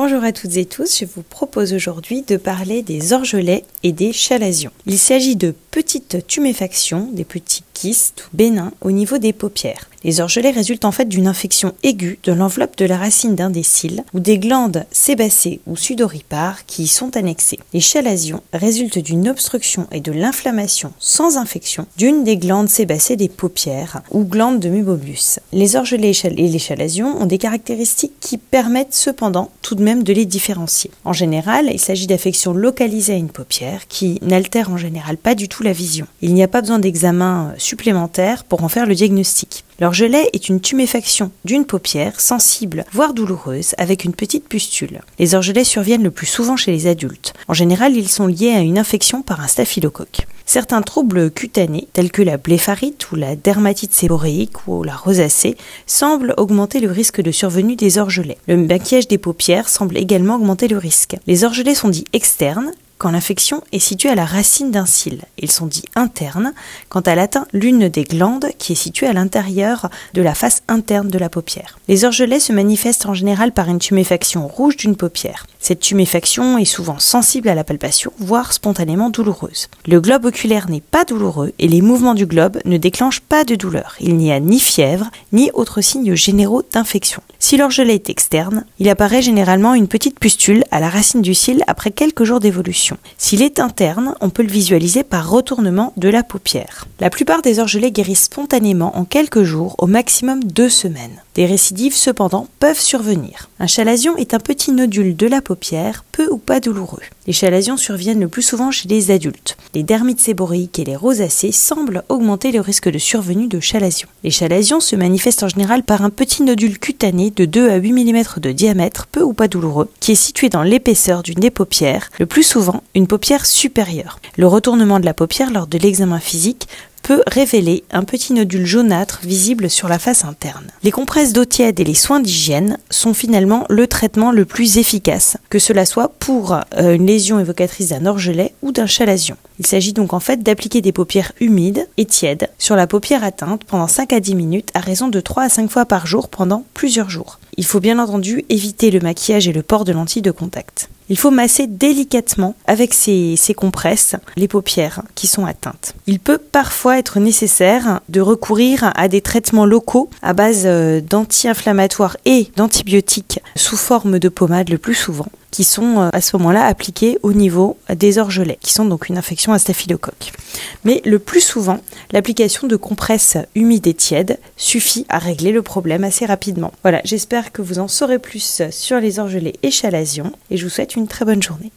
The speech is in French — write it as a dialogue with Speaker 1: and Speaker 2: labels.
Speaker 1: Bonjour à toutes et tous, je vous propose aujourd'hui de parler des orgelets et des chalazions. Il s'agit de petites tuméfactions, des petits kystes ou bénins au niveau des paupières. Les orgelets résultent en fait d'une infection aiguë de l'enveloppe de la racine d'un des cils ou des glandes sébacées ou sudoripares qui y sont annexées. Les chalazions résultent d'une obstruction et de l'inflammation sans infection d'une des glandes sébacées des paupières ou glandes de mubobus. Les orgelets et les chalazions ont des caractéristiques qui permettent cependant tout de même de les différencier. En général, il s'agit d'affections localisées à une paupière qui n'altèrent en général pas du tout vision. Il n'y a pas besoin d'examen supplémentaire pour en faire le diagnostic. L'orgelet est une tuméfaction d'une paupière sensible, voire douloureuse, avec une petite pustule. Les orgelets surviennent le plus souvent chez les adultes. En général, ils sont liés à une infection par un staphylocoque. Certains troubles cutanés, tels que la blépharite ou la dermatite séboréique ou la rosacée, semblent augmenter le risque de survenue des orgelets. Le maquillage des paupières semble également augmenter le risque. Les orgelets sont dits externes, quand l'infection est située à la racine d'un cil. Ils sont dits internes quand elle atteint l'une des glandes qui est située à l'intérieur de la face interne de la paupière. Les orgelets se manifestent en général par une tuméfaction rouge d'une paupière. Cette tuméfaction est souvent sensible à la palpation, voire spontanément douloureuse. Le globe oculaire n'est pas douloureux et les mouvements du globe ne déclenchent pas de douleur. Il n'y a ni fièvre, ni autres signes généraux d'infection. Si l'orgelet est externe, il apparaît généralement une petite pustule à la racine du cil après quelques jours d'évolution. S'il est interne, on peut le visualiser par retournement de la paupière. La plupart des orgelets guérissent spontanément en quelques jours, au maximum deux semaines. Des récidives, cependant, peuvent survenir. Un chalazion est un petit nodule de la paupière, peu ou pas douloureux. Les chalazions surviennent le plus souvent chez les adultes. Les dermites séboréiques et les rosacées semblent augmenter le risque de survenue de chalazions. Les chalazions se manifestent en général par un petit nodule cutané de 2 à 8 mm de diamètre, peu ou pas douloureux, qui est situé dans l'épaisseur d'une des paupières, le plus souvent une paupière supérieure. Le retournement de la paupière lors de l'examen physique peut révéler un petit nodule jaunâtre visible sur la face interne. Les compresses d'eau tiède et les soins d'hygiène sont finalement le traitement le plus efficace, que cela soit pour euh, une lésion évocatrice d'un orgelet ou d'un chalazion. Il s'agit donc en fait d'appliquer des paupières humides et tièdes sur la paupière atteinte pendant 5 à 10 minutes à raison de 3 à 5 fois par jour pendant plusieurs jours. Il faut bien entendu éviter le maquillage et le port de lentilles de contact. Il faut masser délicatement avec ces, compresses les paupières qui sont atteintes. Il peut parfois être nécessaire de recourir à des traitements locaux à base euh, d'anti-inflammatoires et d'antibiotiques sous forme de pommade le plus souvent qui sont euh, à ce moment-là appliqués au niveau des orgelets, qui sont donc une infection à staphylocoque. Mais le plus souvent, l'application de compresses humides et tièdes suffit à régler le problème assez rapidement. Voilà, j'espère que vous en saurez plus sur les orgelets et chalazions et je vous souhaite une très bonne journée.